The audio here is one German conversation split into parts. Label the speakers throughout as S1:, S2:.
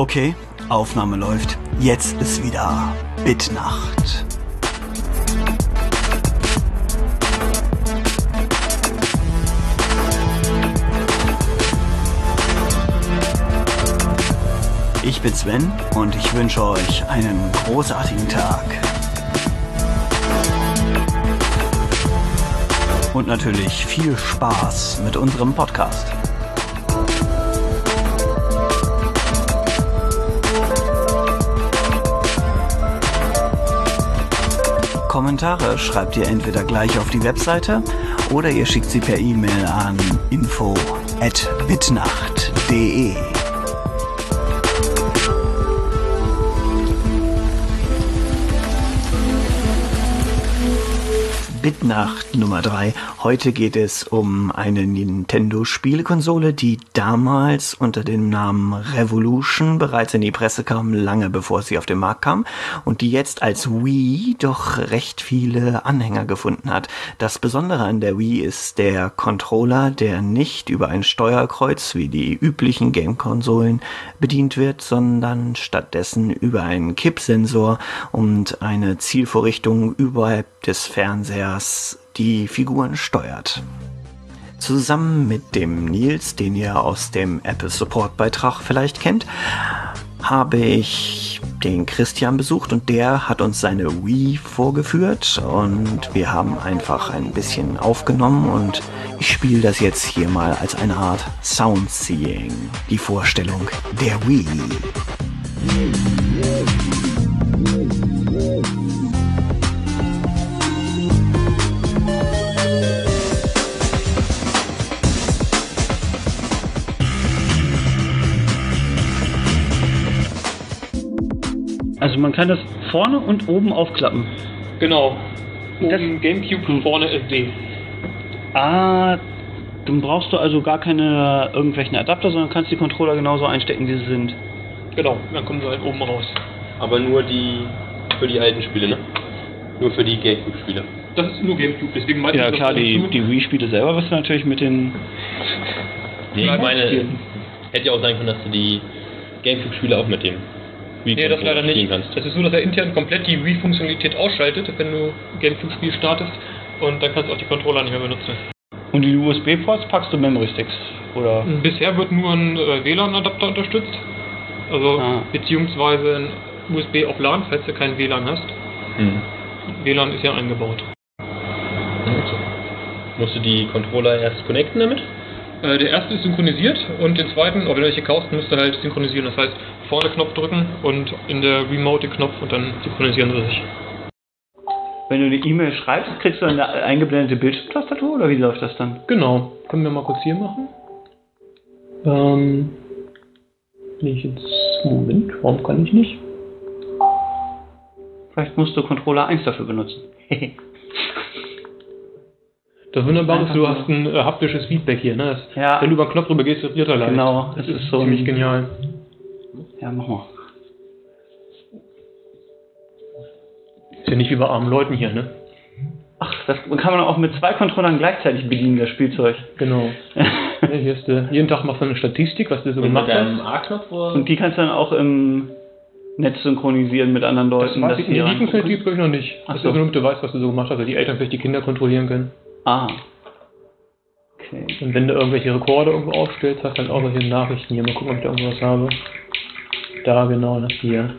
S1: Okay, Aufnahme läuft. Jetzt ist wieder Bitnacht. Ich bin Sven und ich wünsche euch einen großartigen Tag. Und natürlich viel Spaß mit unserem Podcast. Kommentare schreibt ihr entweder gleich auf die Webseite oder ihr schickt sie per E-Mail an info@bitnacht.de. Bitnacht Nummer 3. Heute geht es um eine Nintendo-Spielekonsole, die damals unter dem Namen Revolution bereits in die Presse kam, lange bevor sie auf den Markt kam, und die jetzt als Wii doch recht viele Anhänger gefunden hat. Das Besondere an der Wii ist der Controller, der nicht über ein Steuerkreuz wie die üblichen Game-Konsolen bedient wird, sondern stattdessen über einen Kippsensor und eine Zielvorrichtung überhalb des Fernsehers die Figuren steuert. Zusammen mit dem Nils, den ihr aus dem Apple Support Beitrag vielleicht kennt, habe ich den Christian besucht und der hat uns seine Wii vorgeführt und wir haben einfach ein bisschen aufgenommen und ich spiele das jetzt hier mal als eine Art Soundseeing, die Vorstellung der Wii.
S2: Also man kann das vorne und oben aufklappen.
S3: Genau. Oben
S2: Das-
S3: Gamecube,
S2: Hm.
S3: vorne SD.
S2: Ah, dann brauchst du also gar keine irgendwelchen Adapter, sondern kannst die Controller genauso einstecken, wie sie sind.
S3: Genau, dann kommen sie halt oben raus.
S4: Aber nur die für die alten Spiele, ne? Nur für die Gamecube-Spiele.
S3: Das ist nur Gamecube, deswegen meinte
S2: Ja
S3: ich das
S2: klar, die, die Wii-Spiele selber wirst du natürlich mit den...
S4: Nee, ich meine, hätte ja auch sein können, dass du die Gamecube-Spiele auch mit dem
S3: Nee, das leider nicht.
S4: kannst.
S3: Das ist so, dass er intern komplett die Wii-Funktionalität ausschaltet, wenn du Gamecube-Spiel startest. Und dann kannst du auch die Controller nicht mehr benutzen.
S2: Und die USB-Ports packst du Memory-Sticks, oder?
S3: Bisher wird nur ein äh, WLAN-Adapter unterstützt. Also,
S2: Ah.
S3: beziehungsweise ein USB auf LAN, falls du kein WLAN hast.
S4: Hm.
S3: WLAN ist ja eingebaut.
S4: Musst du die Controller erst connecten damit?
S3: Äh, der erste ist synchronisiert und den zweiten, oder wenn du welche kaufst, musst du halt synchronisieren. Das heißt, vorne Knopf drücken und in der Remote den Knopf und dann synchronisieren sie sich.
S2: Wenn du eine E-Mail schreibst, kriegst du eine eingeblendete Bildschirmtastatur, oder wie läuft das dann?
S3: Genau. Können wir mal kurz hier machen? Ähm. Wenn ich jetzt. Moment, warum kann ich nicht?
S2: Vielleicht musst du Controller 1 dafür benutzen.
S3: Das Wunderbare ist, du hast ein äh, haptisches Feedback hier, ne? Das,
S2: Ja.
S3: Wenn du über den Knopf drüber gehst, vibriert er leicht.
S2: Genau,
S3: Das,
S2: das
S3: ist,
S2: ist so
S3: ziemlich genial.
S2: Ja, mach mal.
S3: Ist ja nicht wie bei armen Leuten hier, ne?
S2: Ach, das kann man auch mit zwei Controllern gleichzeitig bedienen, das Spielzeug.
S3: Genau. Ja, hier ist, äh, jeden Tag machst du eine Statistik, was du so
S4: Und mit
S3: gemacht hast.
S4: A-Knopf oder?
S2: Und die kannst du dann auch im Netz synchronisieren mit anderen
S3: Das
S2: Leuten.
S3: weiß
S2: dass
S3: ich
S2: die
S3: nicht. Die. Funktionalität glaube ich noch nicht.
S2: Ach
S3: Das
S2: so.
S3: ist nur, damit du weißt, was du so gemacht hast, weil die Eltern vielleicht die Kinder kontrollieren können.
S2: Ah. Okay.
S3: Und wenn du irgendwelche Rekorde irgendwo aufstellst, hast du dann auch solche Nachrichten hier. Mal gucken, ob ich da irgendwas habe. Da genau, das hier.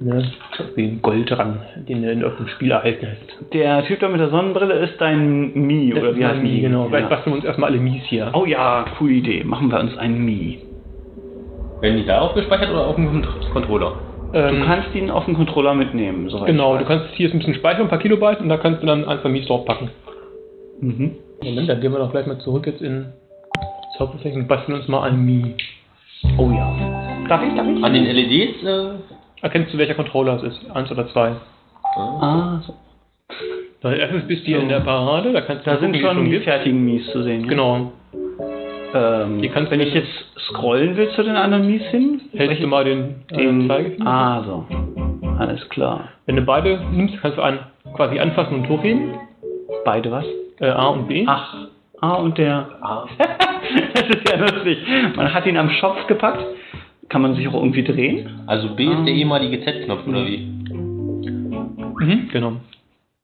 S3: Ne? Wie ein Goldrang, den du in irgendeinem Spiel erhalten hast.
S2: Der Typ da mit der Sonnenbrille ist dein Mi,
S3: Das
S2: oder wie heißt
S3: Mi, genau. Vielleicht
S2: Ja.
S3: basteln wir uns erstmal alle Mies hier.
S2: Oh ja, coole Idee. Machen wir uns einen Mi.
S4: Werden die da aufgespeichert oder auf dem Controller?
S2: Du
S3: Ähm,
S2: kannst ihn auf den Controller mitnehmen,
S3: genau, du kannst hier ist ein bisschen speichern, ein paar Kilobyte, und da kannst du dann ein, zwei Mies draufpacken.
S2: Mhm.
S3: Moment, dann gehen wir doch gleich mal zurück jetzt in das Hauptfläche und basteln uns mal ein Mi.
S2: Oh ja. Darf ich, darf ich?
S4: An den LEDs? Äh,
S3: Erkennst du, welcher Controller es ist? Eins oder zwei?
S2: Ah, so.
S3: Weil erstens bist du hier
S2: So.
S3: in der Parade, da kannst du
S2: Da
S3: gucken,
S2: sind
S3: wie es
S2: schon die
S3: gibt.
S2: fertigen Mies zu sehen. ja?
S3: Genau.
S2: Ähm,
S3: Die kannst
S2: wenn ich jetzt scrollen will zu den anderen Mies hin,
S3: Hältst
S2: welche-
S3: du mal den, äh,
S2: den
S3: Zeigefinger?
S2: Ah, so. Alles klar.
S3: Wenn du beide nimmst, kannst du einen quasi anfassen und hochheben.
S2: Beide was?
S3: Äh, A und B.
S2: Ach, A und der A. das ist ja lustig. Man hat ihn am Schopf gepackt kann man sich auch irgendwie drehen.
S4: Also B ist der ehemalige Z-Knopf, oder wie?
S3: Mhm, genau.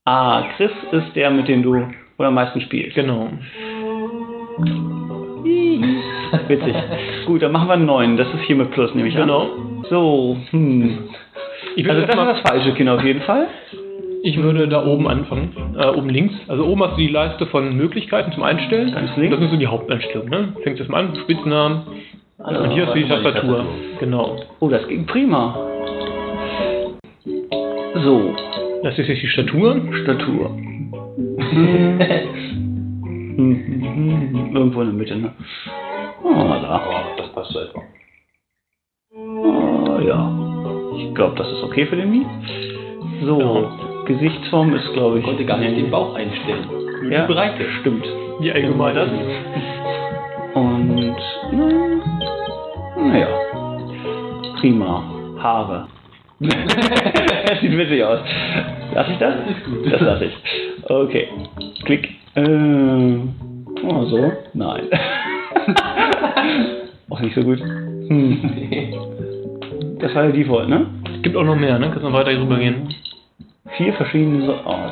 S2: Ah, Chris ist der, mit dem du wohl am meisten spielst.
S3: Genau.
S2: Witzig. Gut, dann machen wir einen neuen. Das ist hier mit Plus, nehme ich
S3: Genau.
S2: an. So, hm.
S3: Ich
S2: Also
S3: würde,
S2: das ist
S3: erstmal,
S2: das falsche Kind auf jeden Fall.
S3: ich würde da oben anfangen. Äh, oben links. Also oben hast du die Leiste von Möglichkeiten zum Einstellen.
S2: Ganz links.
S3: Das sind so die Haupteinstellungen. Ne? Fängst jetzt mal an, Spitznamen. Und hier du die Tastatur. Genau.
S2: Oh, das ging prima. So,
S3: Das ist jetzt die Statur.
S2: Statur. Irgendwo in der Mitte, ne? Oh, da.
S4: Oh, das passt so etwa.
S2: Oh, ja. Ich glaube, das ist okay für den Mi. So,
S3: Ja.
S2: Gesichtsform ist, glaube ich.
S4: Ich konnte gar nicht den Bauch einstellen.
S2: Ja,
S4: Breite.
S2: Stimmt.
S3: Die allgemeine.
S2: das. Prima. Haare. das sieht witzig aus. Lass ich das? Das lasse ich. Okay. Klick. Äh, oh, so? Nein. Auch nicht so gut. Hm. Das war der Default, ne?
S3: Es gibt auch noch mehr, ne? Kannst noch weiter hier rüber gehen.
S2: Vier verschiedene so oh.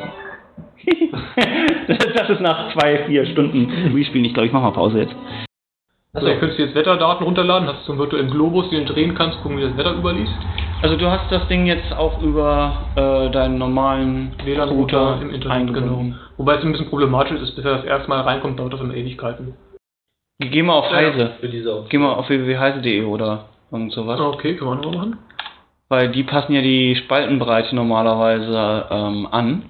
S2: das, ist nach zwei, vier Stunden Respielen. Ich glaube, ich mache mal Pause jetzt.
S3: Also, ihr könntest jetzt Wetterdaten runterladen, hast so einen virtuellen Globus, den du drehen kannst, gucken, wie das Wetter überliest.
S2: Also du hast das Ding jetzt auch über äh, deinen normalen
S3: WLAN-Router im Internet,
S2: eingebunden.
S3: genau. Wobei es ein bisschen problematisch ist, bis er das erste Mal reinkommt, dauert das immer Ewigkeiten.
S2: Geh mal auf Heise.
S4: Diese auch.
S2: Geh mal auf www.heise.de oder irgend sowas.
S3: Okay, können wir auch noch machen.
S2: Weil die passen ja die Spaltenbreite normalerweise ähm, an.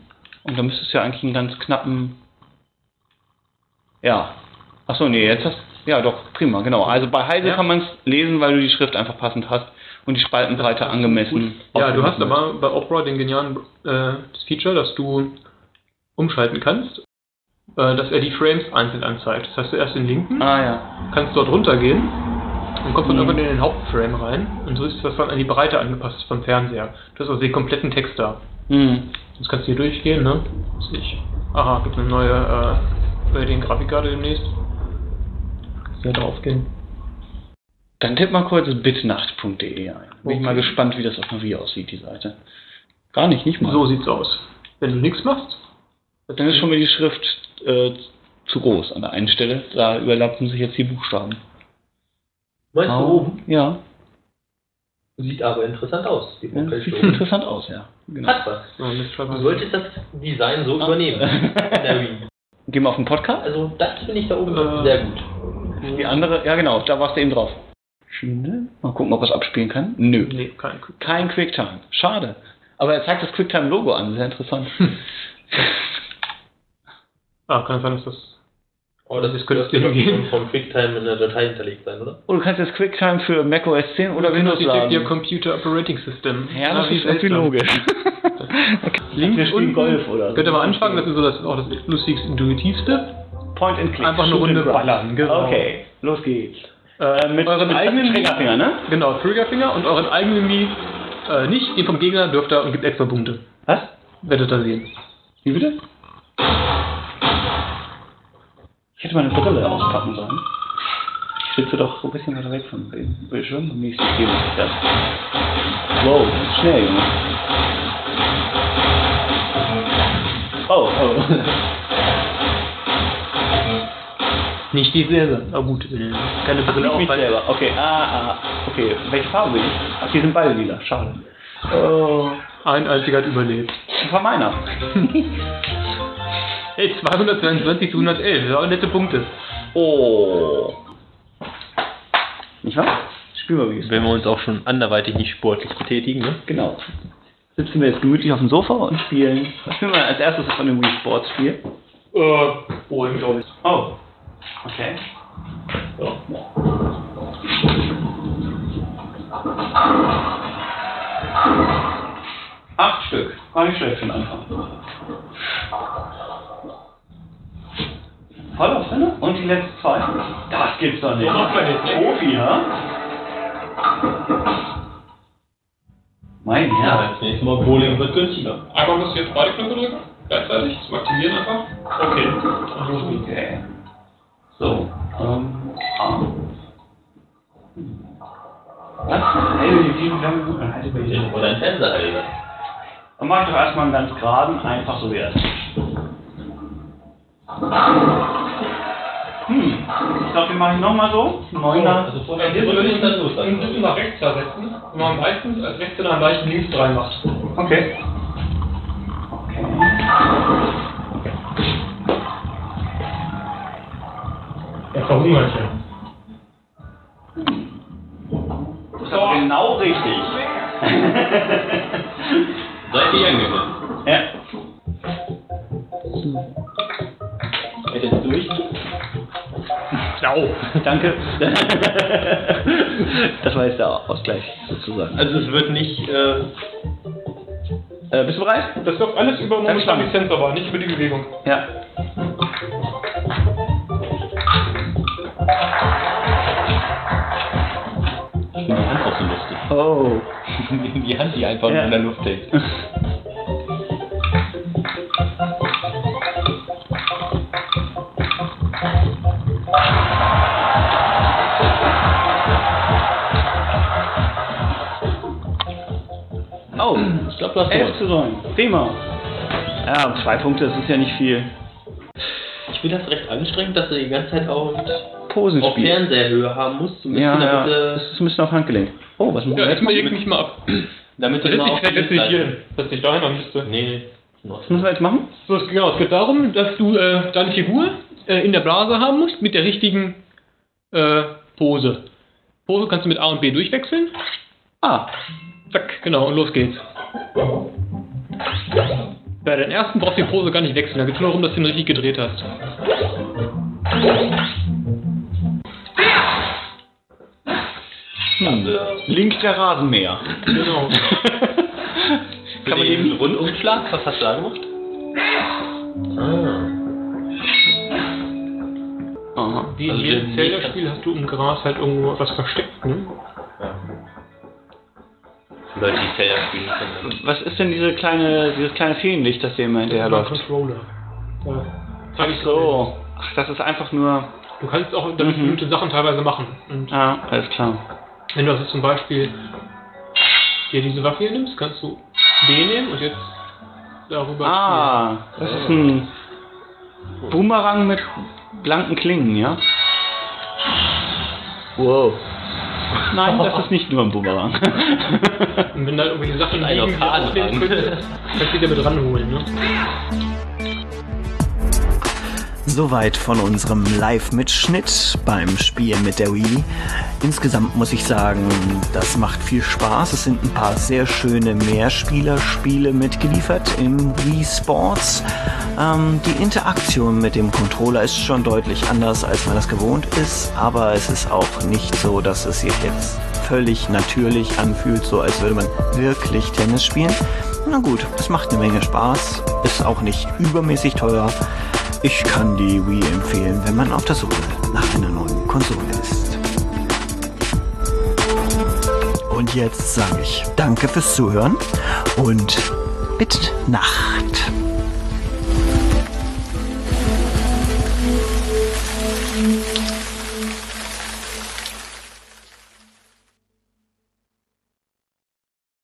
S2: Und da müsstest du ja eigentlich einen ganz knappen... Ja. Achso, nee, jetzt hast Ja, doch, prima, genau. Also bei Heise
S3: Ja.
S2: kann man es lesen, weil du die Schrift einfach passend hast und die Spaltenbreite angemessen.
S3: Ja, du hast aber bei Opera den genialen äh, das Feature, dass du umschalten kannst, äh, dass er die Frames einzeln anzeigt. Das heißt, du erst den linken.
S2: Ah ja.
S3: kannst dort runtergehen und kommst dann
S2: Mhm.
S3: irgendwann in den Hauptframe rein und so ist das dann an die Breite angepasst vom Fernseher. Du hast also den kompletten Text da.
S2: Hm.
S3: Jetzt kannst du hier durchgehen, ne? Ich. Aha, gibt eine neue, äh, neue den Grafikkarte demnächst. Hier draufgehen.
S2: Dann tipp mal kurz bitnacht.de ein. Bin ich mal
S3: Okay.
S2: gespannt, wie das auf Wii aussieht, die Seite. Gar nicht, nicht mal.
S3: So sieht's aus. Wenn du nichts machst,
S2: Dann ist schon mal die Schrift äh, zu groß an der einen Stelle. Da überlappen sich jetzt die Buchstaben.
S4: Meinst du oben?
S2: Ja.
S4: Sieht aber interessant aus.
S2: Ja sieht
S4: Show.
S2: interessant aus, ja. Genau.
S4: Hat was. Du solltest das Design so übernehmen. Der Wii.
S2: Gehen wir auf den Podcast?
S4: Also das finde ich da oben
S3: Äh.
S4: sehr gut.
S2: Die andere, ja genau, da warst du eben drauf. Schiene. Mal gucken, ob er es abspielen kann. Nö.
S3: Nee, kein
S2: Kein QuickTime. Schade. Aber er zeigt das QuickTime-Logo an. Sehr interessant.
S3: Ah, kann sein, dass das.
S4: Oh, das ist
S3: könnte
S4: könnte
S3: dir gehen.
S4: vom QuickTime in der Datei hinterlegt sein, oder?
S2: Oh, du kannst jetzt QuickTime für macOS 10 oder Windows
S3: Detect Your
S2: laden.
S3: Computer Operating System.
S2: Ja, das
S3: wie
S2: ist irgendwie logisch.
S3: Links
S2: Wir spielen Golf oder.
S3: Könnt ihr mal anfangen, das ist so das, auch das lustigste, intuitivste.
S2: Point and Click.
S3: Einfach eine Runde ballern, genau.
S2: Okay, los geht's.
S3: Äh,
S2: Mit euren eigenen Fingerfinger, ne?
S3: Genau, Triggerfinger und euren eigenen Mii. Äh, nicht, den vom Gegner dürft ihr und gibt extra Punkte.
S2: Was?
S3: Werdet ihr sehen.
S2: Wie bitte? Ich hätte meine Brille auspacken sollen. Ich sitze doch so ein bisschen weiter weg vom Bild- Bildschirm. Am nächsten Spiel ich das. Wow, ist schnell, Junge. Oh, oh.
S3: Nicht die selber. Aber gut, äh, keine
S2: Ach,
S3: Brille
S2: nicht mich
S3: aufhalten.
S2: selber. Okay, ah, ah. Okay, welche Farbe bin ich? Ach, die sind beide lila. Schade. Oh.
S3: Ein einziger hat überlebt.
S2: Das war meiner.
S3: Hey, 222 zu 111, das auch nette Punkte.
S2: Oh. Nicht wahr? Spiel mal, wie es
S4: Wenn wir uns auch schon anderweitig nicht sportlich betätigen, ne?
S2: Genau. Sitzen wir jetzt gemütlich auf dem Sofa und spielen. Was spielen wir als erstes von dem Wii Sports Spiel?
S3: Äh, oh, glaube ich.
S2: Oh. Okay. Acht Stück. War nicht schlecht für den Anfang. Voll auf Sinne? Und die letzten zwei? Das gibt's doch nicht. Profi, ha? Mein Herr.
S4: das nächste Mal Bowling wird günstiger.
S3: Einmal musst du jetzt beide Knöpfe drücken, gleichzeitig, zum Aktivieren einfach. Okay.
S2: Okay. So, ähm, A. Was? Hey, die sieben Flammen gut, dann halte ich mich
S4: Oder ein Fernseher.
S2: Dann mache ich doch erstmal einen ganz geraden, einfach so wie er ist. Hm, ich glaube, den mache ich nochmal so. Neuner.
S4: Also vorher würde ich dann los.
S3: Den dritten nach rechts da setzen. Und man meistens als rechts dann leicht links rein macht.
S2: Okay. Okay.
S3: Verhungert ja.
S2: Das ist aber genau richtig.
S4: Seid ihr angekommen?
S2: ja.
S4: Ihr jetzt durch?
S2: Au, danke. das war jetzt der Ausgleich sozusagen.
S4: Also es wird nicht, äh,
S2: Äh, bist du bereit?
S3: Das läuft alles über momentan die Sensor, nicht über die Bewegung.
S2: Ja. Oh.
S4: die Hand, die einfach
S2: Ja.
S4: nur in der Luft hängt.
S2: Oh,
S4: Ich glaube, du hast
S2: 11 zu 9. Prima. Ja, zwei Punkte, das ist ja nicht viel.
S4: Ich finde das recht anstrengend, dass du die ganze Zeit auch
S2: Posen
S4: auf. Fernseherhöhe haben musst.
S2: Ja, ja, das ist ein bisschen auf Handgelenk. Oh, was machen
S3: Ja,
S2: wir
S3: jetzt
S2: jetzt?
S3: leg mich mal ab.
S4: damit immer
S3: dich
S4: auf
S3: setz dich hier. Setz dich dahin, dann bist du.
S4: Nee, nee.
S2: Was müssen wir jetzt machen?
S3: So, es, genau, es geht darum, dass du äh, deine Figur äh, in der Blase haben musst mit der richtigen äh, Pose. Pose kannst du mit A und B durchwechseln.
S2: Ah,
S3: Zack, genau, und los geht's. Bei den ersten brauchst du die Pose gar nicht wechseln, da geht es nur darum, dass du ihn richtig gedreht hast.
S2: Hm. Link der Rasenmäher.
S3: Genau.
S4: Kann man den Rundumschlag? Was hast du da gemacht? Ah.
S2: Aha.
S3: Wie in
S4: Also
S3: jedem
S4: den-
S3: Zelda-Spiel hast du im Gras halt irgendwo was versteckt, ne?
S4: Ja. Leute, die Zelda spielen können.
S2: Was ist denn diese kleine, dieses kleine Feenlicht, das dir immer hinterherläuft?
S3: Controller. Da
S2: Ach so. Ach, das ist einfach nur.
S3: Du kannst auch damit
S2: Mhm.
S3: bestimmte Sachen teilweise machen. Und
S2: Ah, alles klar.
S3: Wenn du also zum Beispiel hier diese Waffe hier nimmst, kannst du B nehmen und jetzt darüber
S2: Ah, das ist ein Boomerang mit blanken Klingen, ja? Wow. Nein, das ist nicht nur ein Boomerang.
S3: spielen. Und wenn da irgendwelche Sachen liegen, die aufnehmen können, kannst du die damit ranholen, ne?
S1: Soweit von unserem Live-Mitschnitt beim Spielen mit der Wii. Insgesamt muss ich sagen, das macht viel Spaß. Es sind ein paar sehr schöne Mehrspielerspiele mitgeliefert im Wii Sports. Ähm, die Interaktion mit dem Controller ist schon deutlich anders, als man das gewohnt ist, aber es ist auch nicht so, dass es sich jetzt völlig natürlich anfühlt, so als würde man wirklich Tennis spielen. Na gut, es macht eine Menge Spaß, ist auch nicht übermäßig teuer. Ich kann die Wii empfehlen, wenn man auf der Suche nach einer neuen Konsole ist. Und jetzt sage ich Danke fürs Zuhören und mit Nacht.